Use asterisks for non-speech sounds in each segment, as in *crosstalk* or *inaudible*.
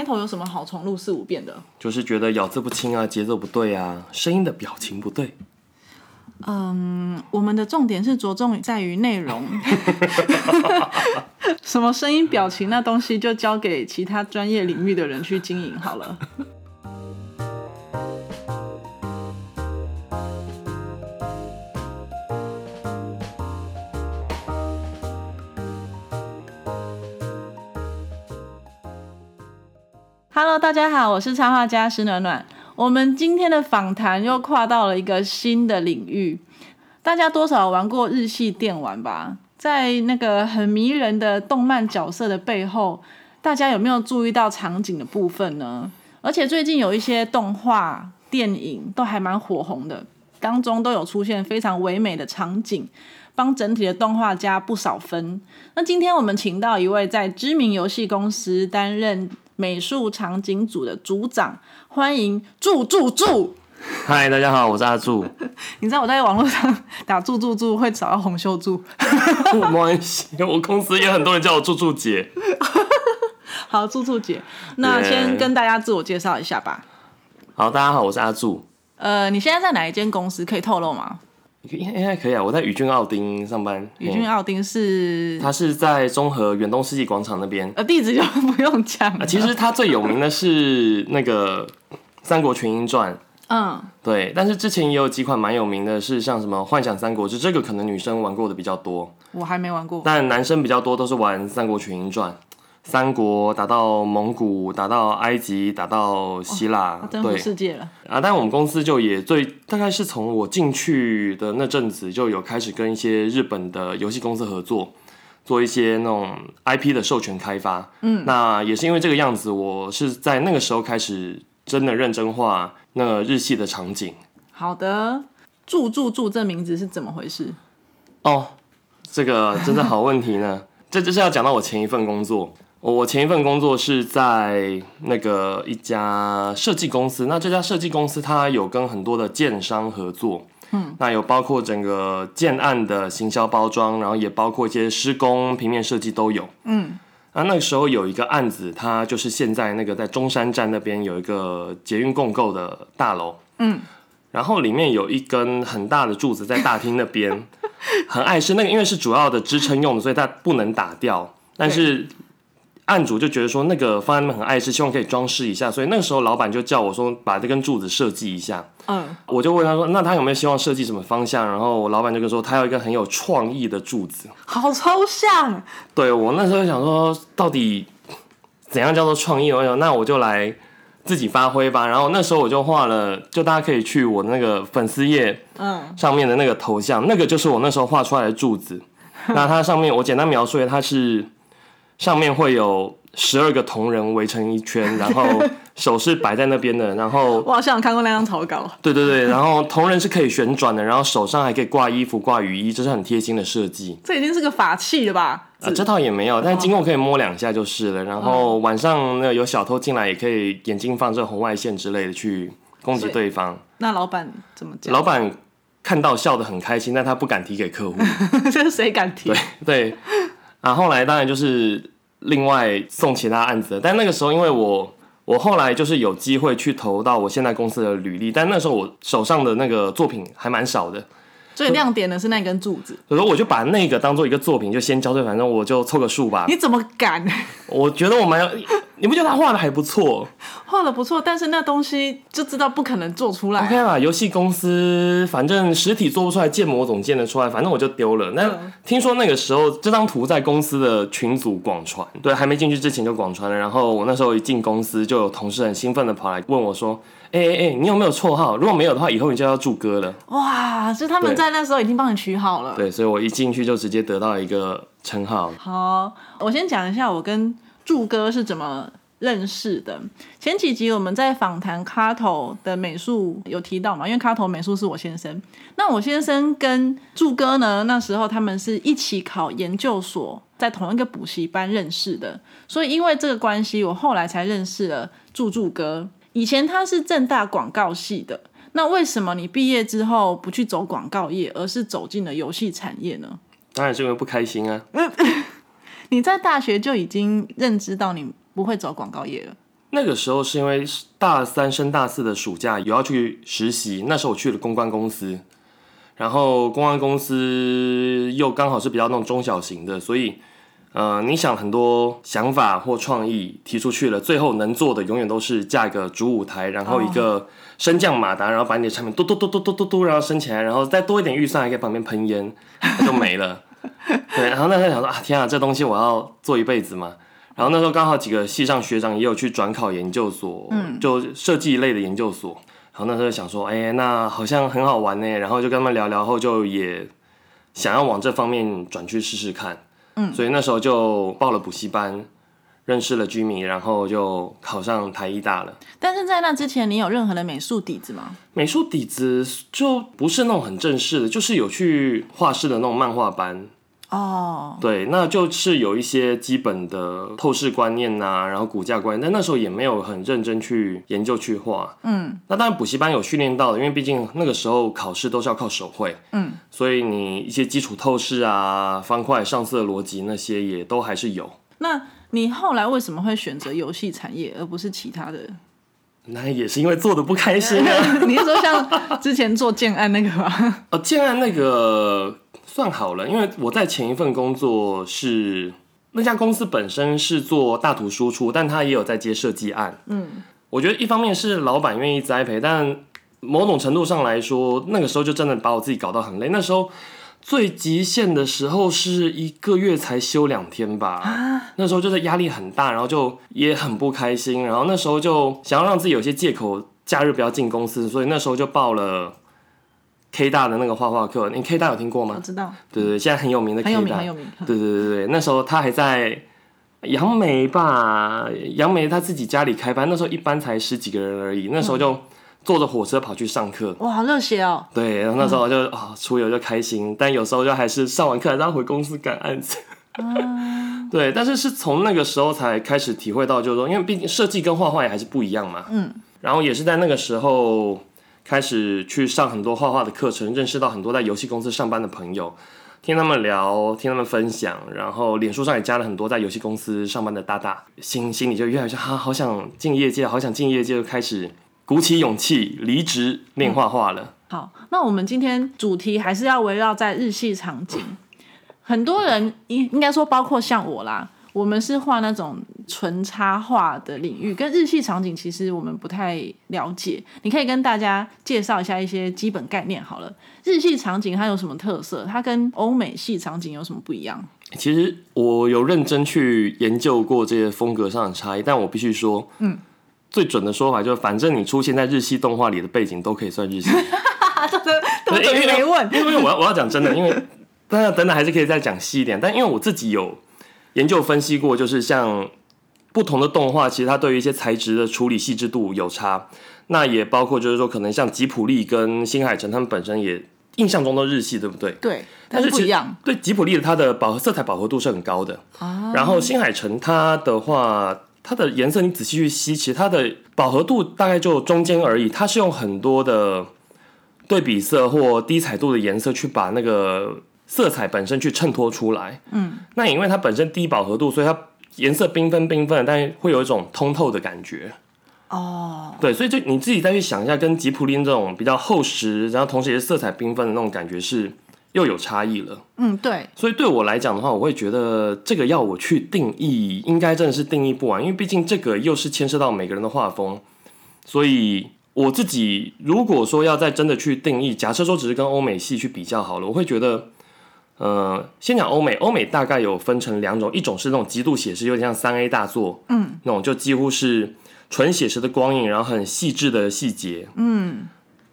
开头有什么好重录四五遍的？就是觉得咬字不清啊，节奏不对啊，声音的表情不对。嗯，我们的重点是着重在于内容，*laughs* 什么声音、表情那东西就交给其他专业领域的人去经营好了。Hello，大家好，我是插画家石暖暖。我们今天的访谈又跨到了一个新的领域。大家多少玩过日系电玩吧？在那个很迷人的动漫角色的背后，大家有没有注意到场景的部分呢？而且最近有一些动画电影都还蛮火红的，当中都有出现非常唯美的场景，帮整体的动画加不少分。那今天我们请到一位在知名游戏公司担任。美术场景组的组长，欢迎祝祝祝！嗨，大家好，我是阿祝。*laughs* 你知道我在网络上打祝祝祝会找到洪秀柱？没关系，我公司也很多人叫我祝祝姐。*laughs* 好，祝祝姐，那先跟大家自我介绍一下吧。好，大家好，我是阿祝。呃，你现在在哪一间公司？可以透露吗？应该可以啊，我在宇俊奥丁上班。宇俊奥丁是？他是在中和远东世纪广场那边。呃，地址就 *laughs* 不用讲了。其实他最有名的是那个《三国群英传》。嗯，对。但是之前也有几款蛮有名的，是像什么《幻想三国志》，这个可能女生玩过的比较多。我还没玩过。但男生比较多都是玩《三国群英传》。三国打到蒙古，打到埃及，打到希腊，对世界了啊！但我们公司就也最大概是从我进去的那阵子就有开始跟一些日本的游戏公司合作，做一些那种 IP 的授权开发。嗯，那也是因为这个样子，我是在那个时候开始真的认真画那个日系的场景。好的，住住住这名字是怎么回事？哦，这个真的好问题呢。这就是要讲到我前一份工作。我前一份工作是在那个一家设计公司，那这家设计公司它有跟很多的建商合作，嗯，那有包括整个建案的行销包装，然后也包括一些施工、平面设计都有，嗯，那那个时候有一个案子，它就是现在那个在中山站那边有一个捷运共构的大楼，嗯，然后里面有一根很大的柱子在大厅那边，*laughs* 很碍事，那个因为是主要的支撑用的，所以它不能打掉，但是。案主就觉得说那个放在那边很碍事，希望可以装饰一下，所以那个时候老板就叫我说把这根柱子设计一下。嗯，我就问他说那他有没有希望设计什么方向？然后老板就跟说他要一个很有创意的柱子。好抽象。对我那时候想说到底怎样叫做创意？我想那我就来自己发挥吧。然后那时候我就画了，就大家可以去我那个粉丝页嗯上面的那个头像，那个就是我那时候画出来的柱子。那它上面我简单描述一下，它是。上面会有十二个同人围成一圈，然后手是摆在那边的，然后 *laughs* 我好像看过那张草稿。对对对，然后同人是可以旋转的，然后手上还可以挂衣服、挂雨衣，这是很贴心的设计。这已经是个法器了吧？啊，这套也没有，但是经过可以摸两下就是了。然后晚上那有小偷进来，也可以眼睛放这红外线之类的去攻击对方。那老板怎么讲？老板看到笑得很开心，但他不敢提给客户。*laughs* 这是谁敢提？对对。啊，后来当然就是另外送其他案子，但那个时候因为我我后来就是有机会去投到我现在公司的履历，但那时候我手上的那个作品还蛮少的。最亮点的是那根柱子，所以我就把那个当做一个作品，就先交对，反正我就凑个数吧。你怎么敢？我觉得我蛮，你不觉得他画的还不错？画的不错，但是那东西就知道不可能做出来。OK 啦，游戏公司反正实体做不出来，建模总建得出来，反正我就丢了。那听说那个时候这张图在公司的群组广传，对，还没进去之前就广传了。然后我那时候一进公司，就有同事很兴奋的跑来问我说。哎哎哎，你有没有绰号？如果没有的话，以后你就要祝哥了。哇，是他们在那时候已经帮你取好了。对，所以我一进去就直接得到一个称号。好，我先讲一下我跟祝哥是怎么认识的。前几集我们在访谈卡头的美术有提到嘛，因为卡头美术是我先生。那我先生跟祝哥呢，那时候他们是一起考研究所，在同一个补习班认识的。所以因为这个关系，我后来才认识了祝祝哥。以前他是正大广告系的，那为什么你毕业之后不去走广告业，而是走进了游戏产业呢？当然是因为不开心啊！*laughs* 你在大学就已经认知到你不会走广告业了。那个时候是因为大三升大四的暑假有要去实习，那时候我去了公关公司，然后公关公司又刚好是比较那种中小型的，所以呃，你想很多想法或创意提出去了，最后能做的永远都是架一个主舞台，然后一个升降马达，然后把你的产品嘟嘟嘟嘟嘟嘟嘟，然后升起来，然后再多一点预算，还可以旁边喷烟，它就没了。*laughs* 对，然后那时候想说啊，天啊，这东西我要做一辈子嘛。然后那时候刚好几个系上学长也有去转考研究所，嗯，就设计类的研究所。然后那时候想说，哎，那好像很好玩呢。然后就跟他们聊聊后，就也想要往这方面转去试试看。嗯，所以那时候就报了补习班，认识了居民，然后就考上台艺大了。但是在那之前，你有任何的美术底子吗？美术底子就不是那种很正式的，就是有去画室的那种漫画班。哦，对，那就是有一些基本的透视观念呐，然后骨架观念，但那时候也没有很认真去研究去画。嗯，那当然补习班有训练到的，因为毕竟那个时候考试都是要靠手绘。嗯，所以你一些基础透视啊、方块、上色逻辑那些也都还是有。那你后来为什么会选择游戏产业，而不是其他的？那也是因为做的不开心啊。*laughs* 你是说像之前做建案那个吗？*laughs* 哦，建案那个。算好了，因为我在前一份工作是那家公司本身是做大图输出，但他也有在接设计案。嗯，我觉得一方面是老板愿意栽培，但某种程度上来说，那个时候就真的把我自己搞到很累。那时候最极限的时候是一个月才休两天吧，那时候就是压力很大，然后就也很不开心，然后那时候就想要让自己有些借口，假日不要进公司，所以那时候就报了。K 大的那个画画课，你 K 大有听过吗？我知道。对对，现在很有名的 K 大。很有名，很有名。对对对对那时候他还在杨梅吧，杨梅他自己家里开班，那时候一班才十几个人而已。那时候就坐着火车跑去上课。哇，好热血哦！对，然后那时候就啊，出游就开心，但有时候就还是上完课还是要回公司赶案子。*laughs* 对，但是是从那个时候才开始体会到，就是说，因为毕竟设计跟画画也还是不一样嘛。嗯。然后也是在那个时候。开始去上很多画画的课程，认识到很多在游戏公司上班的朋友，听他们聊，听他们分享，然后脸书上也加了很多在游戏公司上班的大大，心心里就越来越哈，好想进业界，好想进业界，就开始鼓起勇气离职练画画了。好，那我们今天主题还是要围绕在日系场景，很多人应应该说包括像我啦。我们是画那种纯插画的领域，跟日系场景其实我们不太了解。你可以跟大家介绍一下一些基本概念好了。日系场景它有什么特色？它跟欧美系场景有什么不一样？其实我有认真去研究过这些风格上的差异，但我必须说，嗯，最准的说法就是，反正你出现在日系动画里的背景都可以算日系。*laughs* 这这 *laughs* 这没问，因为我要我要讲真的，因为大家等等还是可以再讲细一点。但因为我自己有。研究分析过，就是像不同的动画，其实它对于一些材质的处理细致度有差。那也包括就是说，可能像吉普力跟新海诚，他们本身也印象中都日系，对不对？对，但是不一样。对吉普力的它的饱和色彩饱和度是很高的。啊。然后新海诚它的话，它的颜色你仔细去吸，其实它的饱和度大概就中间而已。它是用很多的对比色或低彩度的颜色去把那个。色彩本身去衬托出来，嗯，那因为它本身低饱和度，所以它颜色缤纷缤纷，但是会有一种通透的感觉。哦，对，所以就你自己再去想一下，跟吉普林这种比较厚实，然后同时也是色彩缤纷的那种感觉是又有差异了。嗯，对。所以对我来讲的话，我会觉得这个要我去定义，应该真的是定义不完，因为毕竟这个又是牵涉到每个人的画风。所以我自己如果说要再真的去定义，假设说只是跟欧美系去比较好了，我会觉得。呃，先讲欧美，欧美大概有分成两种，一种是那种极度写实，有点像三 A 大作，嗯，那种就几乎是纯写实的光影，然后很细致的细节，嗯，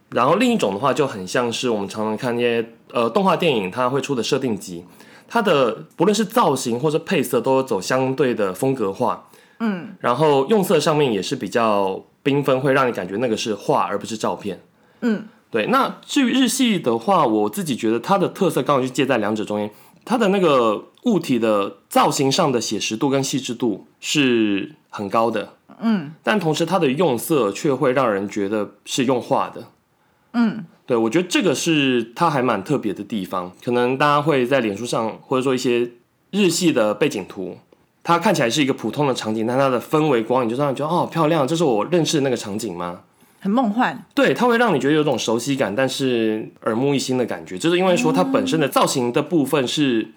然后另一种的话就很像是我们常常看那些呃动画电影，它会出的设定集，它的不论是造型或者配色都走相对的风格化，嗯，然后用色上面也是比较缤纷，会让你感觉那个是画而不是照片，嗯。对，那至于日系的话，我自己觉得它的特色刚好就介在两者中间，它的那个物体的造型上的写实度跟细致度是很高的，嗯，但同时它的用色却会让人觉得是用画的，嗯，对我觉得这个是它还蛮特别的地方，可能大家会在脸书上或者说一些日系的背景图。它看起来是一个普通的场景，但它的氛围光影就让你觉得哦漂亮，这是我认识的那个场景吗？很梦幻。对，它会让你觉得有种熟悉感，但是耳目一新的感觉，就是因为说它本身的造型的部分是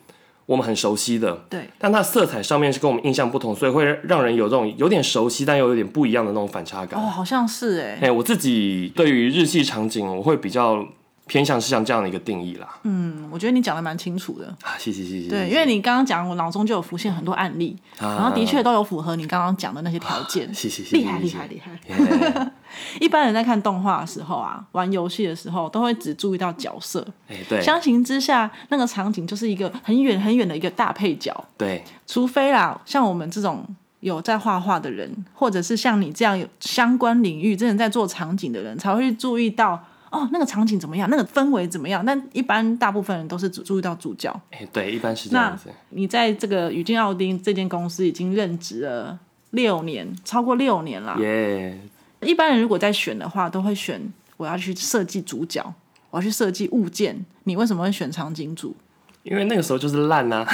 我们很熟悉的，对，但它色彩上面是跟我们印象不同，所以会让人有这种有点熟悉但又有点不一样的那种反差感。哦，好像是哎。哎、我自己对于日系场景，我会比较偏向是像这样的一个定义啦。嗯，我觉得你讲的蛮清楚的。啊，谢谢谢谢。对，因为你刚刚讲，我脑中就有浮现很多案例，啊然后的确都有符合你刚刚讲的那些条件。谢谢谢谢，厉害厉害厉害！耶 *laughs* 一般人在看动画的时候啊，玩游戏的时候，都会只注意到角色。哎、对相形之下，那个场景就是一个很远很远的一个大配角。对，除非啦，像我们这种有在画画的人，或者是像你这样有相关领域真的在做场景的人，才会注意到哦，那个场景怎么样，那个氛围怎么样。但一般大部分人都是只注意到主角。哎、对，一般是这样子。你在这个宇峻奥丁这间公司已经任职了六年，超过六年啦。耶、一般人如果在选的话，都会选我要去设计主角，我要去设计物件。你为什么会选场景组？因为那个时候就是烂啊、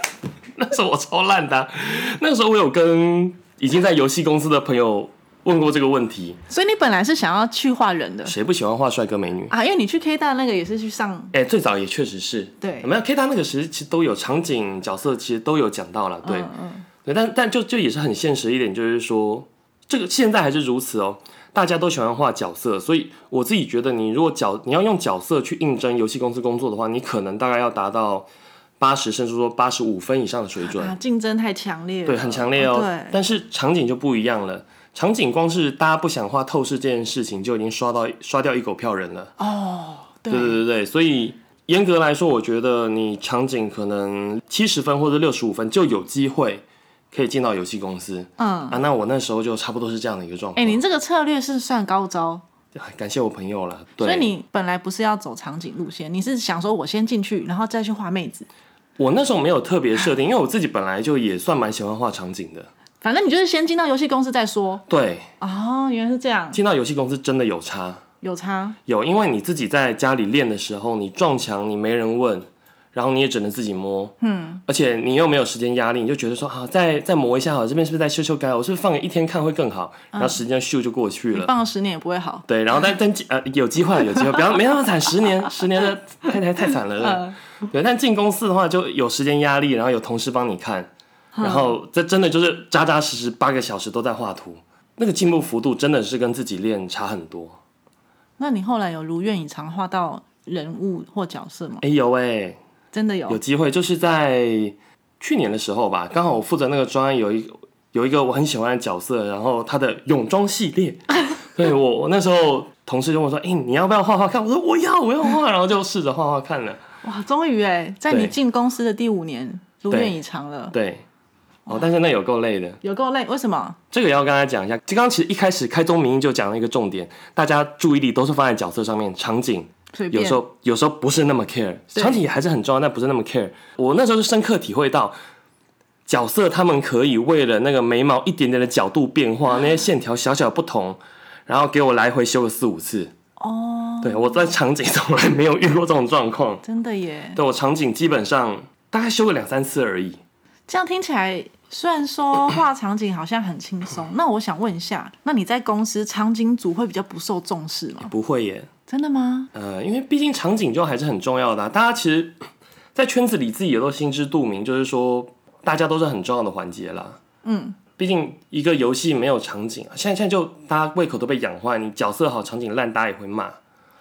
*laughs* 那时候我超烂的。啊、那个时候我有跟已经在游戏公司的朋友问过这个问题，所以你本来是想要去画人的？谁不喜欢画帅哥美女？啊，因为你去 K 大那个也是去上哎、最早也确实是，对。没有 K 大那个时其实都有场景角色，其实都有讲到了，对，嗯。对，但但就就也是很现实一点，就是说这个现在还是如此哦，大家都喜欢画角色，所以我自己觉得，你如果角你要用角色去应征游戏公司工作的话，你可能大概要达到八十甚至说八十五分以上的水准，啊，竞争太强烈了，对，很强烈哦。对，但是场景就不一样了，场景光是大家不想画透视这件事情，就已经刷到刷掉一狗票人了。哦，对。对对对对，所以严格来说，我觉得你场景可能七十分或者六十五分就有机会可以进到游戏公司。嗯，啊，那我那时候就差不多是这样的一个状况哎、况。您这个策略是算高招，*laughs* 感谢我朋友了。对，所以你本来不是要走场景路线，你是想说我先进去，然后再去画妹子，我那时候没有特别设定，因为我自己本来就也算蛮喜欢画场景的。反正你就是先进到游戏公司再说。对，哦，原来是这样，进到游戏公司真的有差。有差。有，因为你自己在家里练的时候，你撞墙你没人问，然后你也只能自己摸，嗯，而且你又没有时间压力，你就觉得说啊，再再磨一下好，这边是不是再修修改？我是不是放个一天看会更好？然后时间咻就过去你了。放了十年也不会好。对，然后但 *laughs* 但呃有机会，有机会，不要没那么惨，十年 *laughs* 十年的太太太惨了。对，但进公司的话就有时间压力，然后有同事帮你看，然后这真的就是扎扎实实八个小时都在画图，那个进步幅度真的是跟自己练差很多。那你后来有如愿以偿画到人物或角色吗？哎有哎、真的有。有机会，就是在去年的时候吧，刚好我负责那个专案有一有一个我很喜欢的角色，然后他的泳装系列，*laughs* 对我我那时候同事就问我说：“哎、你要不要画画看？”我说：“我要，我要画。”然后就试着画画看了，哇，终于哎，在你对进公司的第五年如愿以偿了，对，哦，但是那有够累的。有够累。为什么？这个也要跟大家讲一下，就刚刚其实一开始开宗明义就讲了一个重点，大家注意力都是放在角色上面，场景有时候有时候不是那么 care，场景还是很重要，但不是那么 care。我那时候就深刻体会到，角色他们可以为了那个眉毛一点点的角度变化，那些线条小小不同，然后给我来回修个四五次。哦，对我在场景从来没有遇过这种状况，真的耶。对我场景基本上大概修个两三次而已。这样听起来，虽然说画场景好像很轻松，*coughs* 那我想问一下，那你在公司场景组会比较不受重视吗？不会耶，真的吗？呃，因为毕竟场景就还是很重要的啊、大家其实，*clears throat* 在圈子里自己也都心知肚明，就是说大家都是很重要的环节啦。嗯，毕竟一个游戏没有场景啊，现在现在就大家胃口都被养坏，你角色好，场景烂，大家也会骂。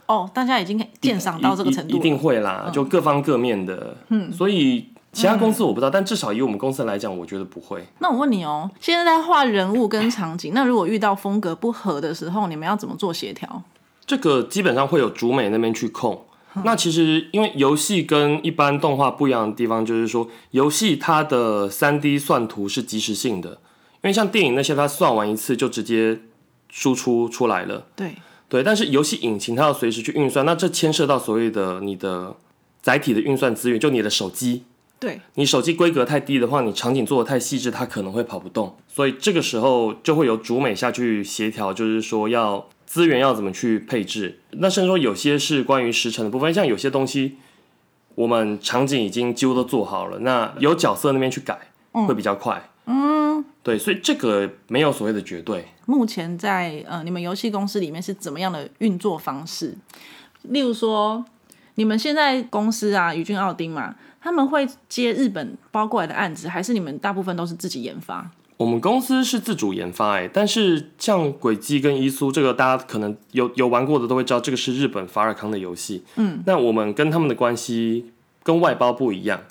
哦，大家已经鉴赏到这个程度一定会啦，就各方各面的。嗯，所以其他公司我不知道，但至少以我们公司来讲，我觉得不会。那我问你哦，现在在画人物跟场景，那如果遇到风格不合的时候，你们要怎么做协调？这个基本上会有主美那边去控。那其实因为游戏跟一般动画不一样的地方，就是说游戏它的三 D 算图是即时性的，因为像电影那些，它算完一次就直接输出出来了。对，对，但是游戏引擎它要随时去运算，那这牵涉到所谓的你的载体的运算资源，就你的手机。对，你手机规格太低的话，你场景做的太细致，它可能会跑不动。所以这个时候就会由主美下去协调，就是说要资源要怎么去配置。那甚至说有些是关于时程的部分，像有些东西我们场景已经几乎都做好了，那由角色那边去改会比较快。嗯，对，所以这个没有所谓的绝对。目前在呃你们游戏公司里面是怎么样的运作方式？例如说，你们现在公司啊，宇俊奥丁嘛，他们会接日本包过来的案子，还是你们大部分都是自己研发？我们公司是自主研发，哎，但是像轨迹跟伊苏这个，大家可能有有玩过的都会知道，这个是日本法尔康的游戏。嗯，那我们跟他们的关系跟外包不一样，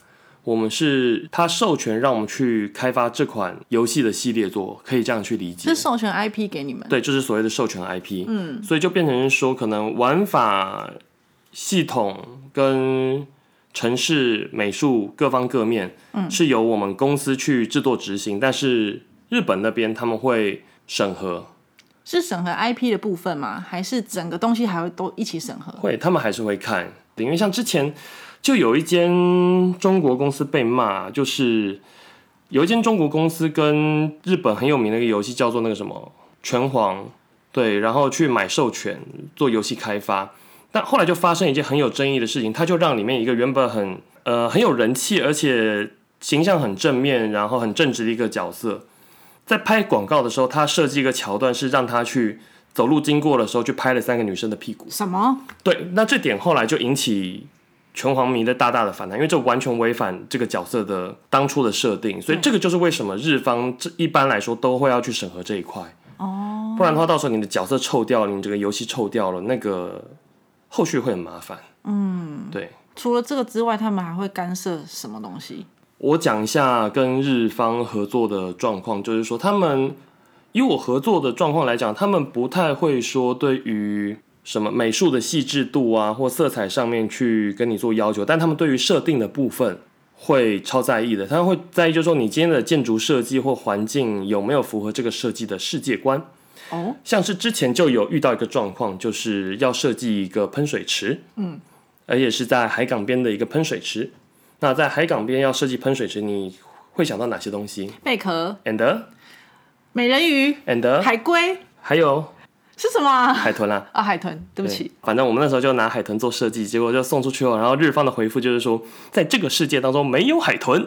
我们是他授权让我们去开发这款游戏的系列作，可以这样去理解。是授权 IP 给你们？对，就是所谓的授权 IP。嗯，所以就变成说，可能玩法、系统跟城市美术各方各面，嗯，是由我们公司去制作执行，但是日本那边他们会审核，是审核 IP 的部分吗？还是整个东西还会都一起审核？会，他们还是会看，因为像之前就有一间中国公司被骂，就是有一间中国公司跟日本很有名的一个游戏叫做那个什么拳皇，对，然后去买授权做游戏开发。但后来就发生一件很有争议的事情，他就让里面一个原本很呃很有人气，而且形象很正面，然后很正直的一个角色，在拍广告的时候，他设计一个桥段是让他去走路经过的时候，去拍了三个女生的屁股。什么？对，那这点后来就引起拳皇迷的大大的反弹，因为这完全违反这个角色的当初的设定，所以这个就是为什么日方这一般来说都会要去审核这一块。哦，不然的话，到时候你的角色臭掉了，你这个游戏臭掉了，那个。后续会很麻烦。嗯，对。除了这个之外，他们还会干涉什么东西？我讲一下跟日方合作的状况，就是说，他们以我合作的状况来讲，他们不太会说对于什么美术的细致度啊，或色彩上面去跟你做要求，但他们对于设定的部分会超在意的。他们会在意，就是说你今天的建筑设计或环境有没有符合这个设计的世界观。哦，像是之前就有遇到一个状况，就是要设计一个喷水池，嗯，而且是在海港边的一个喷水池。那在海港边要设计喷水池，你会想到哪些东西？贝壳，and 美人鱼，and 海龟，还有是什么？海豚啦！啊，*laughs* 海豚，对不起。反正我们那时候就拿海豚做设计，结果就送出去了。然后日方的回复就是说，在这个世界当中没有海豚，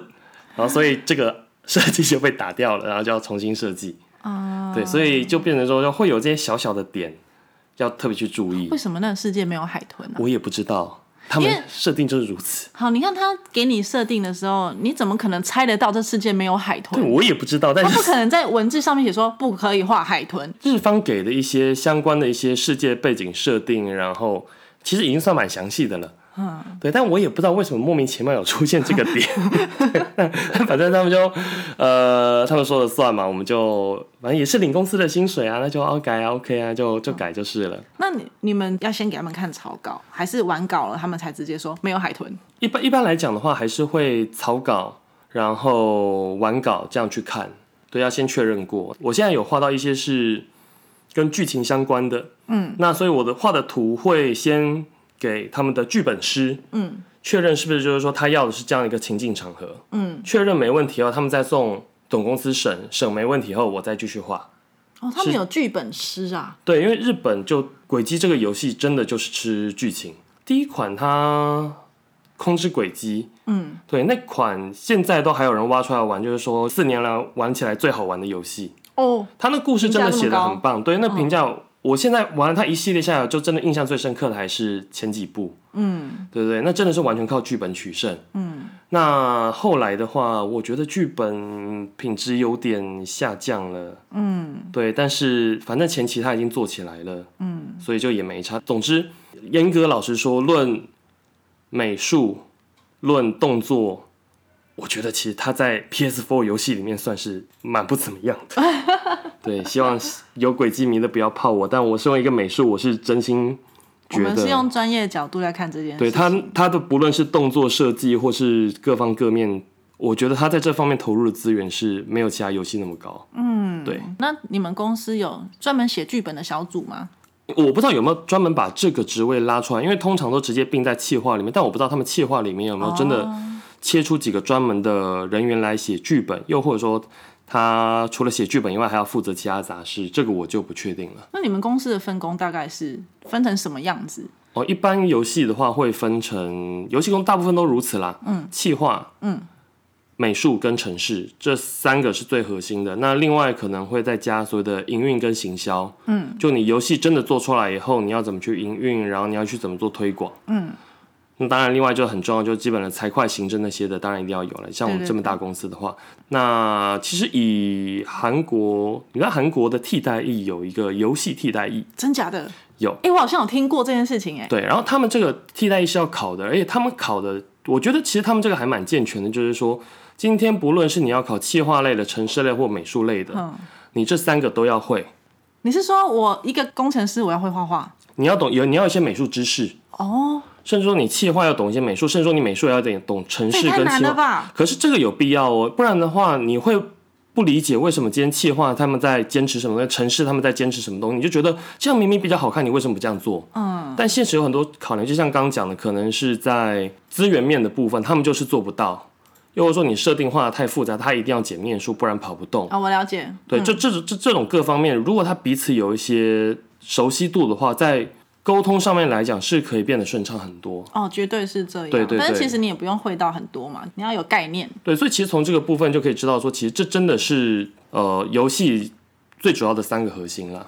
然后所以这个设计就被打掉了，然后就要重新设计。啊，对，所以就变成说，会有这些小小的点要特别去注意。为什么那个世界没有海豚呢？我也不知道，他们设定就是如此。好，你看他给你设定的时候，你怎么可能猜得到这世界没有海豚？对，我也不知道，但是他不可能在文字上面写说不可以画海豚。日方给的一些相关的一些世界背景设定，然后其实已经算蛮详细的了。嗯，对，但我也不知道为什么莫名其妙有出现这个点，*laughs* 反正他们就，呃，他们说了算嘛，我们就反正也是领公司的薪水啊，那就哦改啊，OK 啊，就就改就是了。那你你们要先给他们看草稿，还是完稿了他们才直接说没有海豚？一般一般来讲的话，还是会草稿，然后完稿这样去看，对，要先确认过。我现在有画到一些是跟剧情相关的，嗯，那所以我的画的图会先。给他们的剧本师，嗯，确认是不是就是说他要的是这样一个情境场合，嗯，确认没问题后，他们再送总公司审，审没问题后，我再继续画。哦，他们有剧本师啊？对，因为日本就轨迹这个游戏真的就是吃剧情。第一款它空之轨迹，嗯，对，那款现在都还有人挖出来玩，就是说四年来玩起来最好玩的游戏。哦，他那故事真的写的很棒，对，那评价。我现在玩了它一系列下来，就真的印象最深刻的还是前几部，嗯，对不对？那真的是完全靠剧本取胜，嗯。那后来的话，我觉得剧本品质有点下降了，嗯，对。但是反正前期他已经做起来了，嗯，所以就也没差。总之，严格老实说，论美术，论动作。我觉得其实他在 PS4 游戏里面算是蛮不怎么样的。*laughs* 对，希望有轨迹迷的不要泡我，但我身为一个美术，我是真心觉得。我们是用专业角度来看这件事。对他，他的不论是动作设计或是各方各面，我觉得他在这方面投入的资源是没有其他游戏那么高。嗯，对。那你们公司有专门写剧本的小组吗？我不知道有没有专门把这个职位拉出来，因为通常都直接并在企划里面，但我不知道他们企划里面有没有真的。切出几个专门的人员来写剧本，又或者说他除了写剧本以外，还要负责其他杂事，这个我就不确定了。那你们公司的分工大概是分成什么样子？哦，一般游戏的话会分成游戏工大部分都如此啦。嗯，企划，嗯，美术跟城市这三个是最核心的。那另外可能会再加所谓的营运跟行销，嗯，就你游戏真的做出来以后，你要怎么去营运，然后你要去怎么做推广，嗯。那当然，另外就很重要，就是基本的财会行政那些的，当然一定要有了。像我们这么大公司的话，那其实以韩国，你看韩国的替代役有一个游戏替代役，真假的？有。哎，我好像有听过这件事情，哎。对，然后他们这个替代役是要考的，而且他们考的，我觉得其实他们这个还蛮健全的，就是说，今天不论是你要考企划类的、城市类或美术类的，嗯，你这三个都要会。你是说我一个工程师，我要会画画？你要懂有，你要一些美术知识哦。甚至说你企划要懂一些美术，甚至说你美术也要点懂城市跟企划。可是这个有必要哦，不然的话你会不理解为什么今天企划他们在坚持什么，城市他们在坚持什么东西，你就觉得这样明明比较好看，你为什么不这样做？嗯。但现实有很多考量，就像刚刚讲的，可能是在资源面的部分，他们就是做不到；又或者说你设定画的太复杂，他一定要减面数，不然跑不动。啊，我了解。对，就这这这种各方面，如果他彼此有一些熟悉度的话，在。沟通上面来讲是可以变得顺畅很多哦，绝对是这样。对对对，但是其实你也不用会到很多嘛，你要有概念。对，所以其实从这个部分就可以知道说，其实这真的是呃游戏最主要的三个核心了。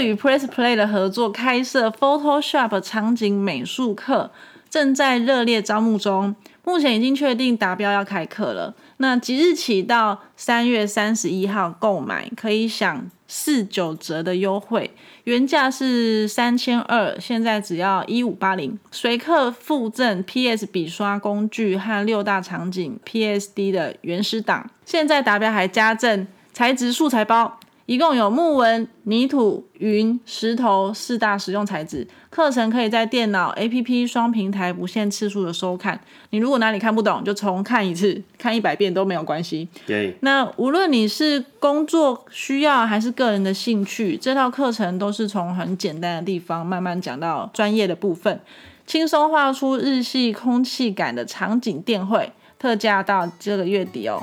与 Press Play 的合作开设 Photoshop 场景美术课，正在热烈招募中。目前已经确定达标要开课了。那即日起到三月三十一号购买，可以享四九折的优惠，原价是三千二，现在只要一五八零。随课附赠 PS 笔刷工具和六大场景 PSD 的原始档。现在达标还加赠材质素材包。一共有木纹、泥土、云、石头四大实用材质。课程可以在电脑、APP 双平台不限次数的收看。你如果哪里看不懂，就重看一次，*laughs* 看一百遍都没有关系。对。那无论你是工作需要还是个人的兴趣，这套课程都是从很简单的地方慢慢讲到专业的部分，轻松画出日系空气感的场景电绘。特价到这个月底哦。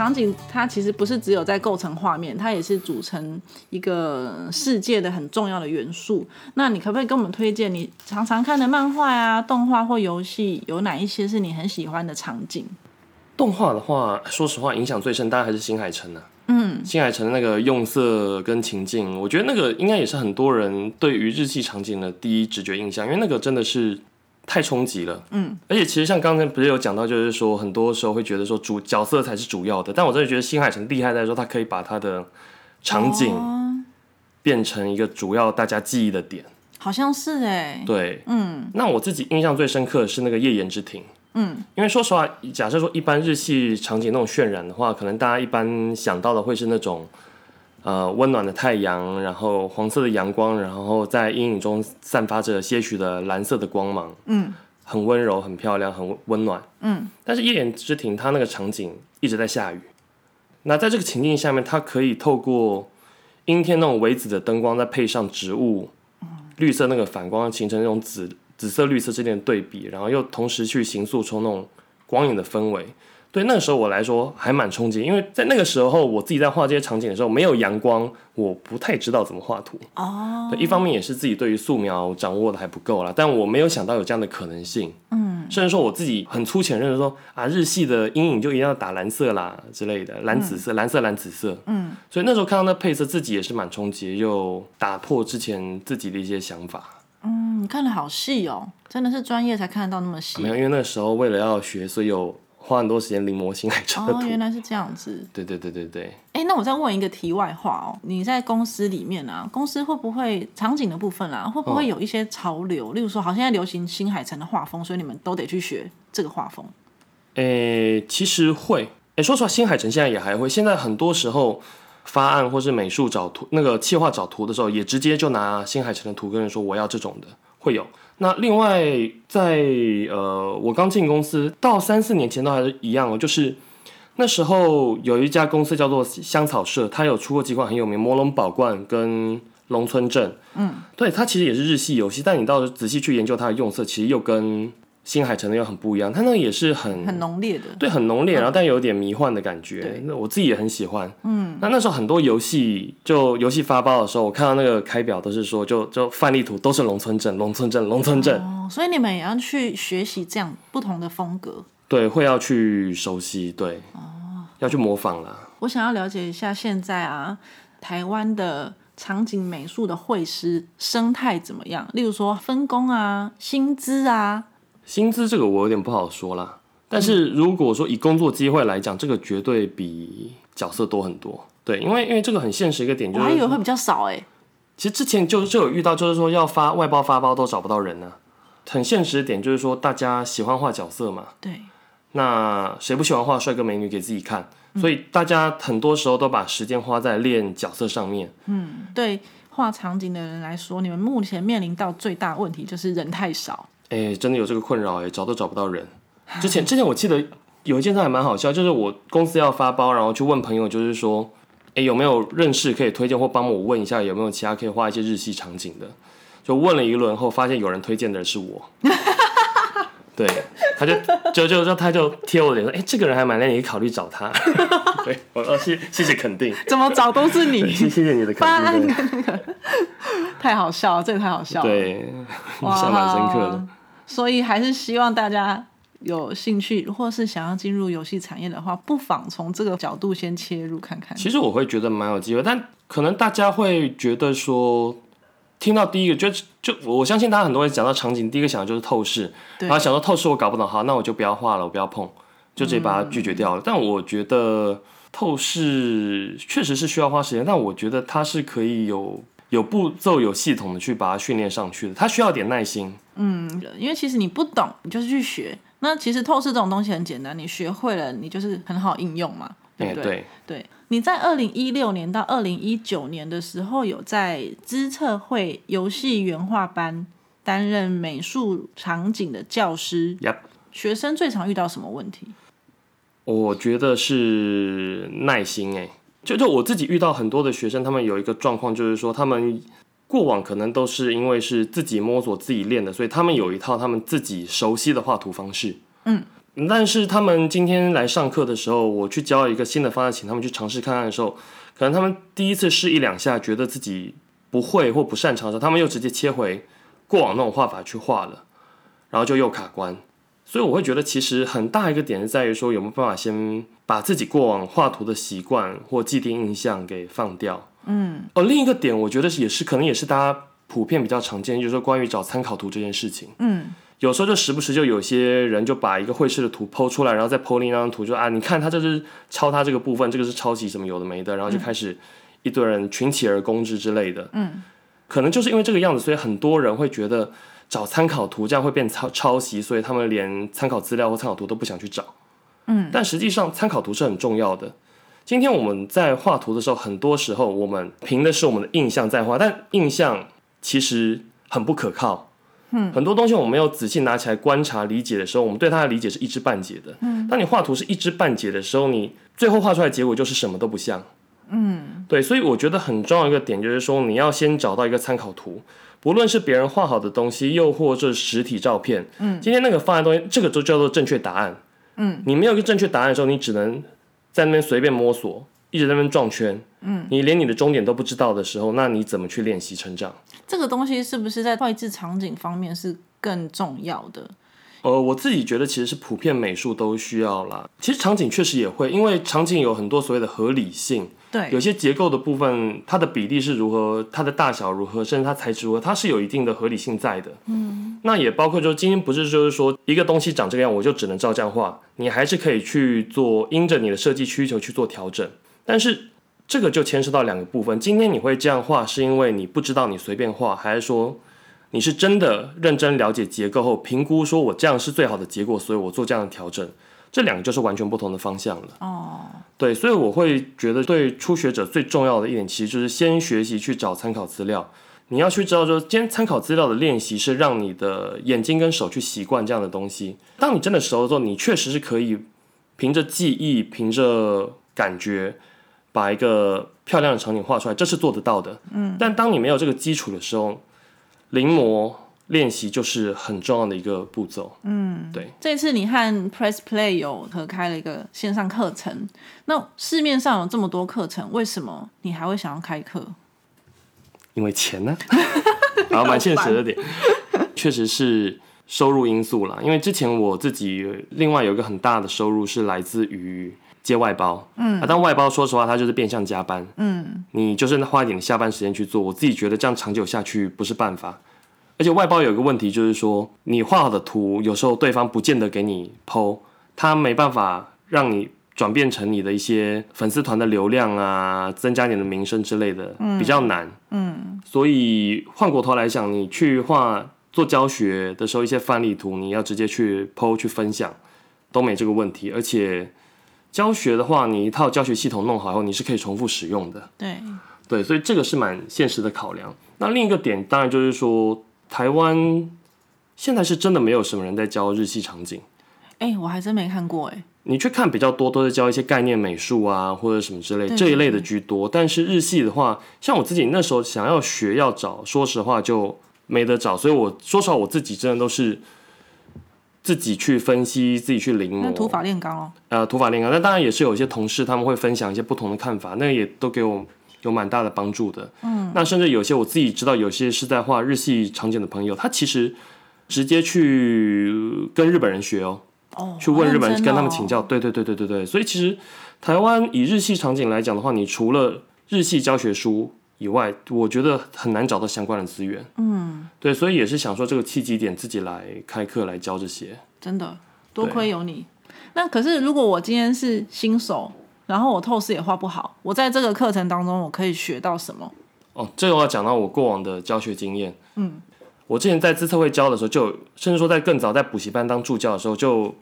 场景它其实不是只有在构成画面，它也是组成一个世界的很重要的元素。那你可不可以跟我们推荐你常常看的漫画啊、动画或游戏，有哪一些是你很喜欢的场景？动画的话，说实话，影响最深当然还是新海诚啊。嗯，新海诚的那个用色跟情境，我觉得那个应该也是很多人对于日系场景的第一直觉印象，因为那个真的是。太冲击了，嗯，而且其实像刚才不是有讲到，就是说很多时候会觉得说主角色才是主要的，但我真的觉得新海诚厉害在说他可以把他的场景变成一个主要大家记忆的点，好像是哎，对，嗯，那我自己印象最深刻的是那个夜宴之庭，嗯，因为说实话，假设说一般日系场景那种渲染的话，可能大家一般想到的会是那种。呃，温暖的太阳，然后黄色的阳光，然后在阴影中散发着些许的蓝色的光芒，嗯，很温柔，很漂亮，很温暖，嗯。但是夜宴之庭它那个场景一直在下雨，那在这个情境下面，它可以透过阴天那种微紫的灯光，再配上植物，绿色那个反光，形成那种紫紫色绿色之间的对比，然后又同时去形塑出那种光影的氛围。对那个时候我来说还蛮冲击，因为在那个时候我自己在画这些场景的时候没有阳光，我不太知道怎么画图。哦，对，一方面也是自己对于素描掌握的还不够啦，但我没有想到有这样的可能性。嗯，甚至说我自己很粗浅认识说啊，日系的阴影就一定要打蓝色啦之类的，蓝紫色、蓝色、蓝紫色。嗯，所以那时候看到那配色，自己也是蛮冲击，又打破之前自己的一些想法。嗯，你看的好细哦，真的是专业才看得到那么细。没有，因为那时候为了要学，所以有。花很多时间临摹新海城的哦，图。原来是这样子。对对对对对，哎，那我再问一个题外话哦，你在公司里面啊，公司会不会场景的部分啊，会不会有一些潮流？例如说，好，现在流行新海诚的画风，所以你们都得去学这个画风。诶，其实会。诶，说实话，新海诚现在也还会。现在很多时候发案或是美术找图，那个企划找图的时候，也直接就拿新海诚的图跟人说我要这种的，会有。那另外在呃，我刚进公司到三四年前都还是一样哦，就是那时候有一家公司叫做香草社，它有出过几款很有名《魔龙宝冠》跟《龙村镇》。嗯，对，它其实也是日系游戏，但你到仔细去研究它的用色，其实又跟新海诚的又很不一样。它那个也是很很浓烈的。对，很浓烈，然后但有点迷幻的感觉对。那我自己也很喜欢。嗯，那那时候很多游戏，就游戏发包的时候，我看到那个开表都是说，就就范例图都是农村镇、农村镇、农村镇。哦，所以你们也要去学习这样不同的风格。对，会要去熟悉，对，哦要去模仿啦。我想要了解一下现在啊，台湾的场景美术的绘师生态怎么样？例如说分工啊、薪资啊。薪资这个我有点不好说啦，但是如果说以工作机会来讲，这个绝对比角色多很多。对，因为因为这个很现实一个点就是，我还以为会比较少哎、其实之前就就有遇到，就是说要发外包发包都找不到人呢、很现实的点就是说，大家喜欢画角色嘛，对，那谁不喜欢画帅哥美女给自己看？所以大家很多时候都把时间花在练角色上面。嗯对画场景的人来说，你们目前面临到最大问题就是人太少。哎、真的有这个困扰哎、找都找不到人。之前之前我记得有一件事还蛮好笑，就是我公司要发包，然后去问朋友，就是说，哎、有没有认识可以推荐或帮我问一下，有没有其他可以画一些日系场景的？就问了一轮后，发现有人推荐的是我。*laughs* 对，他就就就就他就贴我脸说，哎、这个人还蛮累，你可以考虑找他。*laughs* 对，我说谢谢谢肯定，怎么找都是你，谢谢谢你的肯定。那个 *laughs* 太好笑了，这个太好笑了。对，印象蛮深刻的。哇。所以还是希望大家有兴趣，或是想要进入游戏产业的话，不妨从这个角度先切入看看。其实我会觉得蛮有机会，但可能大家会觉得说，听到第一个就就我相信大家很多人讲到场景，第一个想的就是透视，然后想说透视我搞不懂，好，那我就不要画了，我不要碰，就直接把它拒绝掉了。但我觉得透视确实是需要花时间，但我觉得它是可以有有步骤、有系统的去把它训练上去的，它需要点耐心。因为其实你不懂，你就是去学。那其实透视这种东西很简单，你学会了，你就是很好应用嘛，对哎、不对？对，对，你在二零一六年到二零一九年的时候，有在资策会游戏原画班担任美术场景的教师。Yep 学生最常遇到什么问题？我觉得是耐心哎、就就我自己遇到很多的学生，他们有一个状况，就是说他们过往可能都是因为是自己摸索、自己练的，所以他们有一套他们自己熟悉的画图方式。嗯，但是他们今天来上课的时候，我去教一个新的方案，请他们去尝试看看的时候，可能他们第一次试一两下，觉得自己不会或不擅长的时候，他们又直接切回过往那种画法去画了，然后就又卡关。所以我会觉得，其实很大一个点是在于说，有没有办法先把自己过往画图的习惯或既定印象给放掉。嗯，哦，另一个点，我觉得也是可能也是大家普遍比较常见，就是说关于找参考图这件事情。嗯，有时候就时不时就有些人就把一个会师的图剖出来，然后再剖另一张图，就啊，你看他这是抄他这个部分，这个是抄袭什么有的没的，然后就开始一堆人群起而攻之之类的。嗯，可能就是因为这个样子，所以很多人会觉得找参考图这样会变抄抄袭，所以他们连参考资料或参考图都不想去找。嗯，但实际上参考图是很重要的。今天我们在画图的时候，很多时候我们凭的是我们的印象在画，但印象其实很不可靠。嗯，很多东西我们没有仔细拿起来观察理解的时候，我们对它的理解是一知半解的。嗯，当你画图是一知半解的时候，你最后画出来的结果就是什么都不像。嗯，对，所以我觉得很重要一个点就是说，你要先找到一个参考图，不论是别人画好的东西，又或者实体照片。嗯，今天那个方案东西，这个就叫做正确答案。嗯，你没有一个正确答案的时候，你只能在那边随便摸索，一直在那边撞圈。嗯，你连你的终点都不知道的时候，那你怎么去练习成长？这个东西是不是在绘制场景方面是更重要的？呃，我自己觉得其实是普遍美术都需要啦。其实场景确实也会，因为场景有很多所谓的合理性。对，有些结构的部分，它的比例是如何，它的大小如何，甚至它材质如何，它是有一定的合理性在的。嗯，那也包括就是今天不是就是说一个东西长这个样，我就只能照这样画，你还是可以去做，因着你的设计需求去做调整。但是这个就牵涉到两个部分，今天你会这样画，是因为你不知道你随便画，还是说你是真的认真了解结构后评估，说我这样是最好的结果，所以我做这样的调整。这两个就是完全不同的方向了。哦，对，所以我会觉得，对初学者最重要的一点，其实就是先学习去找参考资料。你要去知道，说今天参考资料的练习是让你的眼睛跟手去习惯这样的东西。当你真的熟了之后，你确实是可以凭着记忆、凭着感觉，把一个漂亮的场景画出来，这是做得到的。嗯。但当你没有这个基础的时候，临摹。练习就是很重要的一个步骤。嗯，对。这次你和 Press Play 有合开了一个线上课程，那市面上有这么多课程，为什么你还会想要开课？因为钱呢？*laughs* 然后蛮现实的点，*laughs* 确实是收入因素啦。因为之前我自己另外有一个很大的收入是来自于接外包。嗯，啊，但外包说实话，它就是变相加班。嗯，你就是花一点下班时间去做，我自己觉得这样长久下去不是办法。而且外包有一个问题，就是说你画好的图，有时候对方不见得给你剖，他没办法让你转变成你的一些粉丝团的流量啊，增加你的名声之类的，比较难。嗯，所以换过头来想，你去画做教学的时候，一些范例图，你要直接去剖去分享，都没这个问题。而且教学的话，你一套教学系统弄好后，你是可以重复使用的。对，对，所以这个是蛮现实的考量。那另一个点，当然就是说。台湾现在是真的没有什么人在教日系场景，哎，我还真没看过哎。你去看比较多都是教一些概念美术啊，或者什么之类这一类的居多。但是日系的话，像我自己那时候想要学要找，说实话就没得找。所以我说实话，我自己真的都是自己去分析，自己去临摹。土法炼钢哦。呃，土法炼钢。那当然也是有一些同事他们会分享一些不同的看法，那也都给我。有蛮大的帮助的，嗯，那甚至有些我自己知道，有些是在画日系场景的朋友，他其实直接去跟日本人学哦，哦，去问日本人跟他们请教，对对对对对对，所以其实台湾以日系场景来讲的话，你除了日系教学书以外，我觉得很难找到相关的资源，嗯，对，所以也是想说这个契机点自己来开课来教这些，真的多亏有你。那可是如果我今天是新手。然后我透视也画不好，我在这个课程当中我可以学到什么？哦，这个要讲到我过往的教学经验。嗯，我之前在自测会教的时候，就甚至说在更早在补习班当助教的时候，就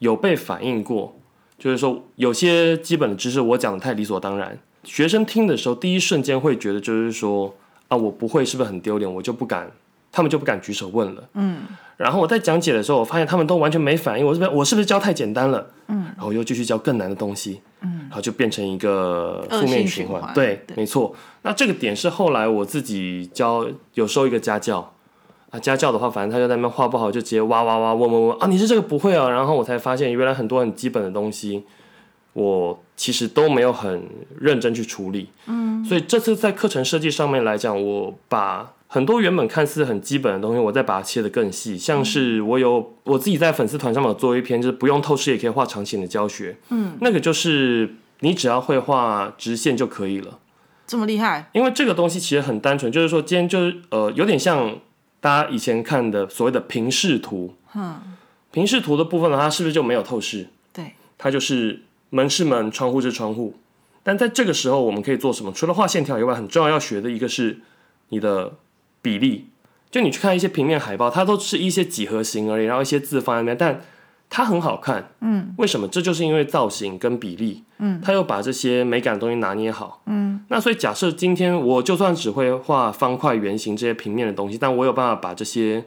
有被反映过，就是说有些基本的知识我讲的太理所当然，学生听的时候第一瞬间会觉得就是说啊我不会是不是很丢脸，我就不敢，他们就不敢举手问了。嗯。然后我在讲解的时候，我发现他们都完全没反应。我是不是我是不是教太简单了？嗯，然后又继续教更难的东西，嗯，然后就变成一个负面循环。对，没错。那这个点是后来我自己教，有收一个家教啊，家教的话，反正他就在那边画不好，就直接哇哇哇问问问啊，你是这个不会啊？然后我才发现，原来很多很基本的东西，我其实都没有很认真去处理。嗯，所以这次在课程设计上面来讲，我把。很多原本看似很基本的东西，我再把它切得更细。像是我有我自己在粉丝团上面有做一篇，就是不用透视也可以画长线的教学。嗯，那个就是你只要会画直线就可以了。这么厉害？因为这个东西其实很单纯，就是说今天就是呃有点像大家以前看的所谓的平视图。嗯，平视图的部分呢，它是不是就没有透视？对，它就是门是门，窗户是窗户。但在这个时候，我们可以做什么？除了画线条以外，很重要要学的一个是你的。比例，就你去看一些平面海报，它都是一些几何形而已，然后一些字放在那边，但它很好看。嗯，为什么？这就是因为造型跟比例。嗯，他又把这些美感的东西拿捏好。嗯，那所以假设今天我就算只会画方块、圆形这些平面的东西，但我有办法把这些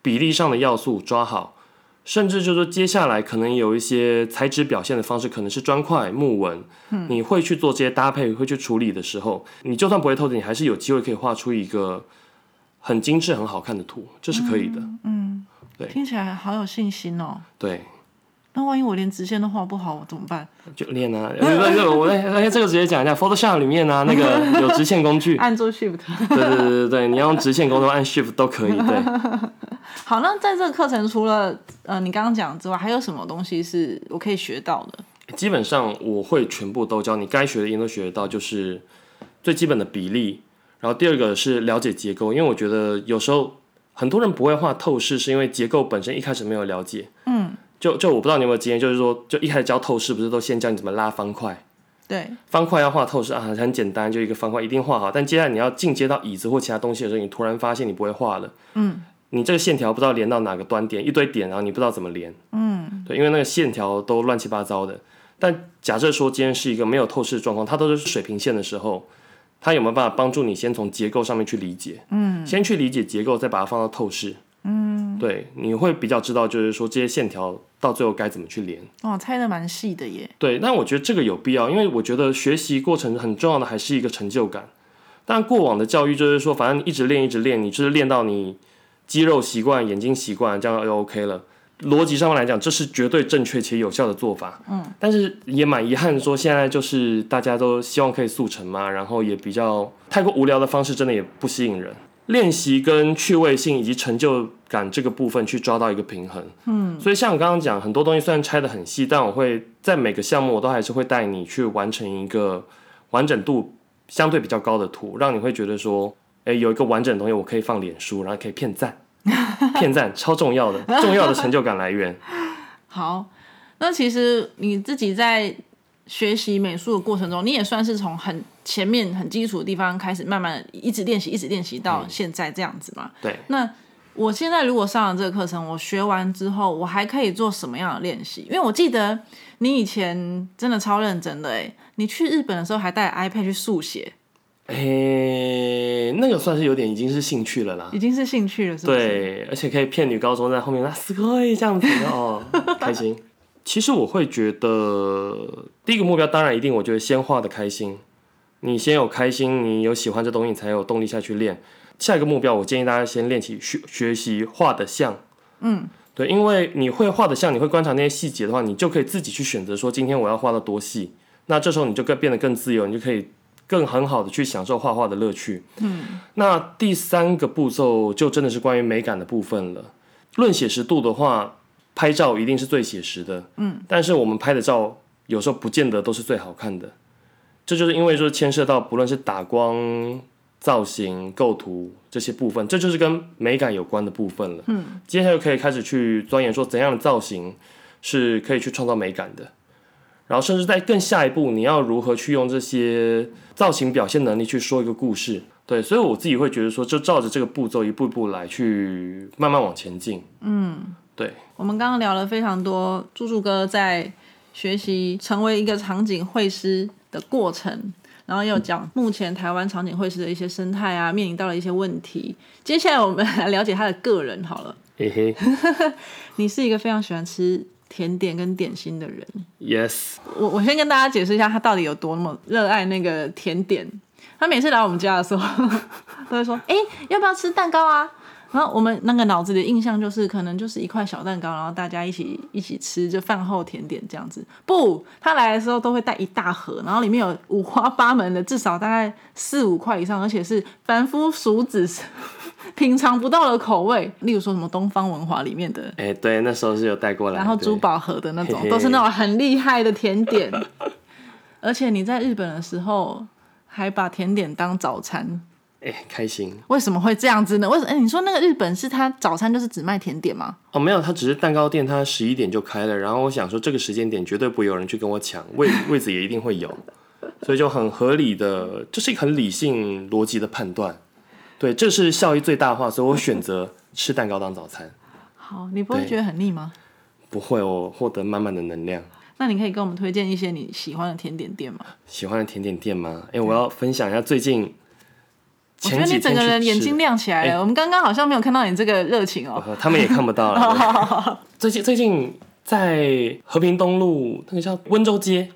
比例上的要素抓好，甚至就是说接下来可能有一些材质表现的方式，可能是砖块、木纹。嗯，你会去做这些搭配，会去处理的时候，你就算不会透的，你还是有机会可以画出一个。很精致、很好看的图，这是可以的。嗯，对，听起来好有信心哦。对，那万一我连直线都画不好，我怎么办？就练啊！那个我那这个直接讲一下，Photoshop 里面呢，那个 *laughs* 有直线工具，按住 Shift。对对对对对，你要用直线工作按 Shift 都可以。对。*laughs* 好，那在这个课程除了呃你刚刚讲之外，还有什么东西是我可以学到的？基本上我会全部都教，你该学的音都学得到，就是最基本的比例。然后第二个是了解结构，因为我觉得有时候很多人不会画透视，是因为结构本身一开始没有了解。嗯，就就我不知道你有没有经验，就是说，就一开始教透视，不是都先教你怎么拉方块？对，方块要画透视啊，很简单，就一个方块一定画好。但接下来你要进阶到椅子或其他东西的时候，你突然发现你不会画了。嗯，你这个线条不知道连到哪个端点，一堆点，然后你不知道怎么连。嗯，对，因为那个线条都乱七八糟的。但假设说今天是一个没有透视的状况，它都是水平线的时候。它有没有办法帮助你先从结构上面去理解？嗯，先去理解结构，再把它放到透视。嗯，对，你会比较知道，就是说这些线条到最后该怎么去连。哦，猜的蛮细的耶。对，但我觉得这个有必要，因为我觉得学习过程很重要的还是一个成就感。但过往的教育就是说，反正一直练，一直练，你就是练到你肌肉习惯、眼睛习惯，这样就 OK 了。逻辑上面来讲，这是绝对正确且有效的做法。嗯，但是也蛮遗憾，说现在就是大家都希望可以速成嘛，然后也比较太过无聊的方式，真的也不吸引人。练习跟趣味性以及成就感这个部分去抓到一个平衡。嗯，所以像我刚刚讲，很多东西虽然拆得很细，但我会在每个项目我都还是会带你去完成一个完整度相对比较高的图，让你会觉得说，哎，有一个完整的东西我可以放脸书，然后可以骗赞。*laughs* 骗赞超重要的，重要的成就感来源。*laughs* 好，那其实你自己在学习美术的过程中，你也算是从很前面、很基础的地方开始，慢慢一直练习，一直练习到现在这样子嘛？对。那我现在如果上了这个课程，我学完之后，我还可以做什么样的练习？因为我记得你以前真的超认真的，哎，你去日本的时候还带 iPad 去速写。嘿，那个算是有点已经是兴趣了啦，已经是兴趣了，是吧？对，而且可以骗女高中在后面，那すごい这样子哦，开心。其实我会觉得，第一个目标当然一定，我觉得先画的开心。你先有开心，你有喜欢这东西，才有动力下去练。下一个目标，我建议大家先练起学学习画的像。嗯，对，因为你会画的像，你会观察那些细节的话，你就可以自己去选择说今天我要画的多细。那这时候你就更变得更自由，你就可以。更很好的去享受画画的乐趣。嗯，那第三个步骤就真的是关于美感的部分了。论写实度的话，拍照一定是最写实的。嗯，但是我们拍的照有时候不见得都是最好看的。这就是因为说牵涉到不论是打光、造型、构图这些部分，这就是跟美感有关的部分了。嗯，接下来就可以开始去钻研说怎样的造型是可以去创造美感的。然后，甚至在更下一步，你要如何去用这些造型表现能力去说一个故事？对，所以我自己会觉得说，就照着这个步骤一步一步来，去慢慢往前进。嗯，对。我们刚刚聊了非常多，猪猪哥在学习成为一个场景绘师的过程，然后又讲目前台湾场景绘师的一些生态啊，面临到了一些问题。接下来我们来了解他的个人好了。嘿嘿，*laughs* 你是一个非常喜欢吃。甜点跟点心的人，Yes，我我先跟大家解释一下他到底有多么热爱那个甜点。他每次来我们家的时候，*laughs* 都会说：“哎，要不要吃蛋糕啊？”然后我们那个脑子里的印象就是，可能就是一块小蛋糕，然后大家一起一起吃，就饭后甜点这样子。不，他来的时候都会带一大盒，然后里面有五花八门的，至少大概四五块以上，而且是凡夫俗子。*laughs* 品尝不到的口味，例如说什么东方文华里面的，*laughs* 哎，对，那时候是有带过来，然后珠宝盒的那种，都是那种很厉害的甜点。*laughs* 而且你在日本的时候还把甜点当早餐，哎，开心。为什么会这样子呢？为什么？哎，你说那个日本是他早餐就是只卖甜点吗？哦，没有，他只是蛋糕店，他十一点就开了。然后我想说，这个时间点绝对不会有人去跟我抢位，*laughs* 位子也一定会有，所以就很合理的，这是一个很理性逻辑的判断。对，这是效益最大化，所以我选择吃蛋糕当早餐。好，你不会觉得很腻吗？不会，我获得满满的能量。那你可以跟我们推荐一些你喜欢的甜点店吗？喜欢的甜点店吗？哎，我要分享一下最近。我觉得你整个人眼睛亮起来了。我们刚刚好像没有看到你这个热情哦。他们也看不到了。*laughs* 最近最近在和平东路那个叫温州街，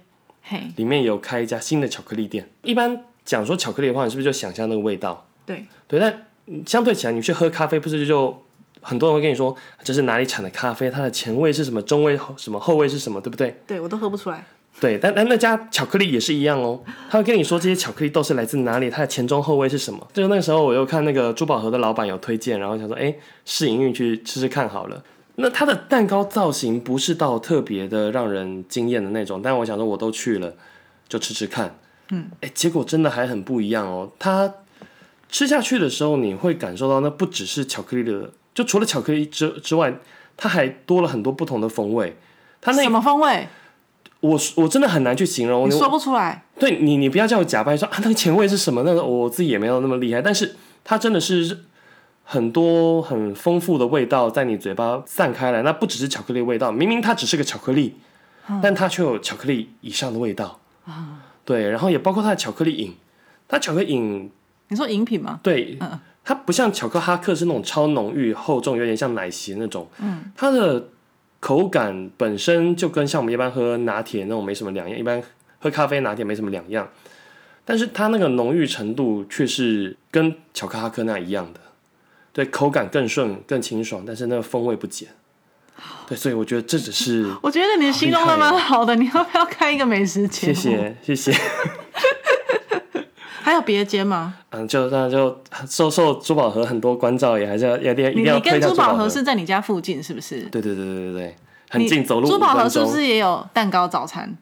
嘿，里面有开一家新的巧克力店。一般讲说巧克力的话，你是不是就想象那个味道？对对，但相对起来，你去喝咖啡，不是就很多人会跟你说这是哪里产的咖啡，它的前味是什么，中味什么，后味是什么，对不对？对我都喝不出来。对，但但那家巧克力也是一样哦，他会跟你说这些巧克力豆是来自哪里，它的前中后味是什么。就是那个时候，我又看那个珠宝盒的老板有推荐，然后想说，哎，试营运去吃吃看好了。那它的蛋糕造型不是到特别的让人惊艳的那种，但我想说我都去了，就吃吃看。嗯，哎，结果真的还很不一样哦。它吃下去的时候，你会感受到那不只是巧克力的，就除了巧克力之之外，它还多了很多不同的风味。它那什么风味？我我真的很难去形容，你说不出来。对你，你不要叫我假扮说啊，那个前卫是什么？那个我自己也没有那么厉害，但是它真的是很多很丰富的味道在你嘴巴散开来。那不只是巧克力味道，明明它只是个巧克力，但它却有巧克力以上的味道啊。对，然后也包括它的巧克力饮，它巧克力饮，你说饮品吗？对，它不像巧克哈克是那种超浓郁厚重，有点像奶昔那种。嗯，它的。口感本身就跟像我们一般喝拿铁那种没什么两样，一般喝咖啡拿铁没什么两样，但是它那个浓郁程度却是跟巧克哈克那一样的，对，口感更顺更清爽，但是那个风味不减。对，所以我觉得这只是，*laughs* 我觉得你形容的蛮好的，你要不要开一个美食节目？谢谢谢谢。还有别间吗？嗯，就那就受受珠宝盒很多关照，也还是要要一定要推珠宝盒是在你家附近是不是？对对对对对对，很近，走路珠宝盒是不是也有蛋糕早餐？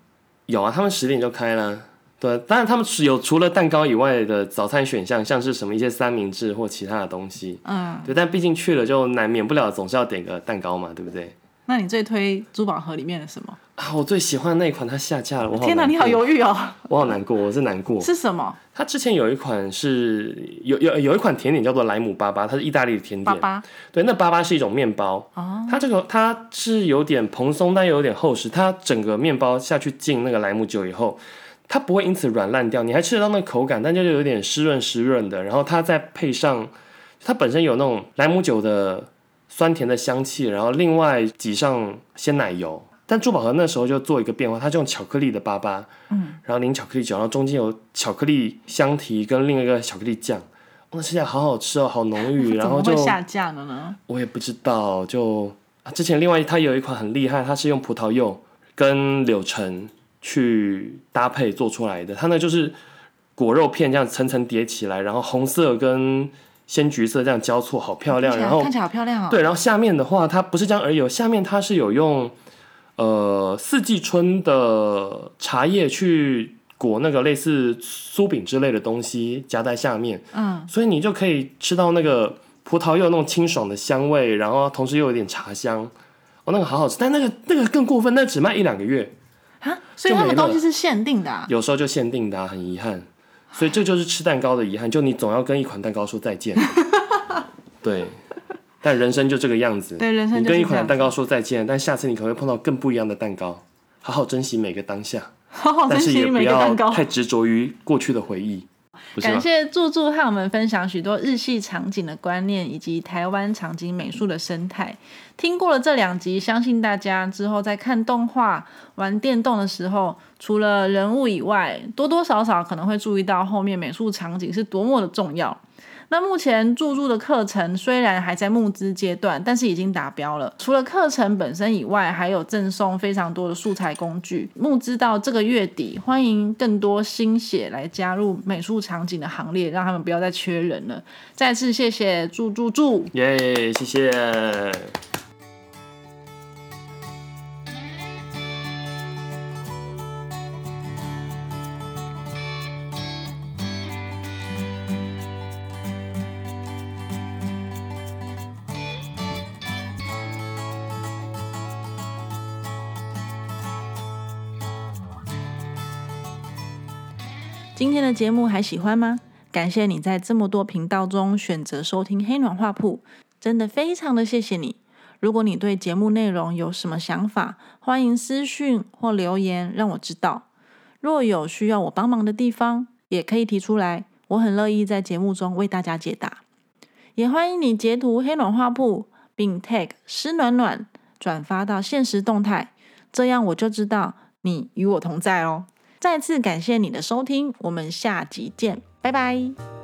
有啊，他们十点就开了。对，当然他们有除了蛋糕以外的早餐选项，像是什么一些三明治或其他的东西。嗯，对，但毕竟去了就难免不了，总是要点个蛋糕嘛，对不对？那你最推珠宝盒里面的什么？啊，我最喜欢那一款，它下架了。我天哪，你好犹豫哦！我好难过，我是难过。是什么？它之前有一款是有有有一款甜点叫做莱姆巴巴，它是意大利的甜点。巴巴。对，那巴巴是一种面包。哦。它这个它是有点蓬松，但又有点厚实。它整个面包下去浸那个莱姆酒以后，它不会因此软烂掉，你还吃得到那个口感，但就是有点湿润湿润的。然后它再配上，它本身有那种莱姆酒的酸甜的香气，然后另外挤上鲜奶油。但珠宝盒那时候就做一个变化，它就用巧克力的粑粑，嗯，然后淋巧克力酒，然后中间有巧克力香提跟另一个巧克力酱，哇，吃起来好好吃哦，好浓郁，*laughs* 然后就下架了呢？我也不知道，就啊，之前另外它有一款很厉害，它是用葡萄柚跟柳橙去搭配做出来的，它那就是果肉片这样层层叠起来，然后红色跟鲜橘色这样交错，好漂亮，然后看起来好漂亮哦。对，然后下面的话，它不是这样而已，下面它是有用。呃，四季春的茶叶去裹那个类似酥饼之类的东西，夹在下面，嗯，所以你就可以吃到那个葡萄柚那种清爽的香味，然后同时又有点茶香，哦，那个好好吃。但那个那个更过分，那只卖一两个月啊，所以他们东西是限定的，有时候就限定的，很遗憾。所以这就是吃蛋糕的遗憾，就你总要跟一款蛋糕说再见，*laughs* 对。但人生就这个样子，对人生你跟一款蛋糕说再见，但下次你可能会碰到更不一样的蛋糕。好好珍惜每个当下，好好珍惜每个蛋糕，太执着于过去的回忆。感谢柱柱和我们分享许多日系场景的观念，以及台湾场景美术的生态。听过了这两集，相信大家之后在看动画、玩电动的时候，除了人物以外，多多少少可能会注意到后面美术场景是多么的重要。那目前注入的课程虽然还在募资阶段，但是已经达标了。除了课程本身以外，还有赠送非常多的素材工具。募资到这个月底，欢迎更多心血来加入美术场景的行列，让他们不要再缺人了。再次谢谢祝祝祝，耶，谢谢。天的节目还喜欢吗？感谢你在这么多频道中选择收听黑暖画铺，真的非常的谢谢你。如果你对节目内容有什么想法，欢迎私讯或留言让我知道。若有需要我帮忙的地方，也可以提出来，我很乐意在节目中为大家解答。也欢迎你截图黑暖画铺，并 tag 湿暖暖转发到现实动态，这样我就知道你与我同在哦。再次感谢你的收听，我们下集见，拜拜。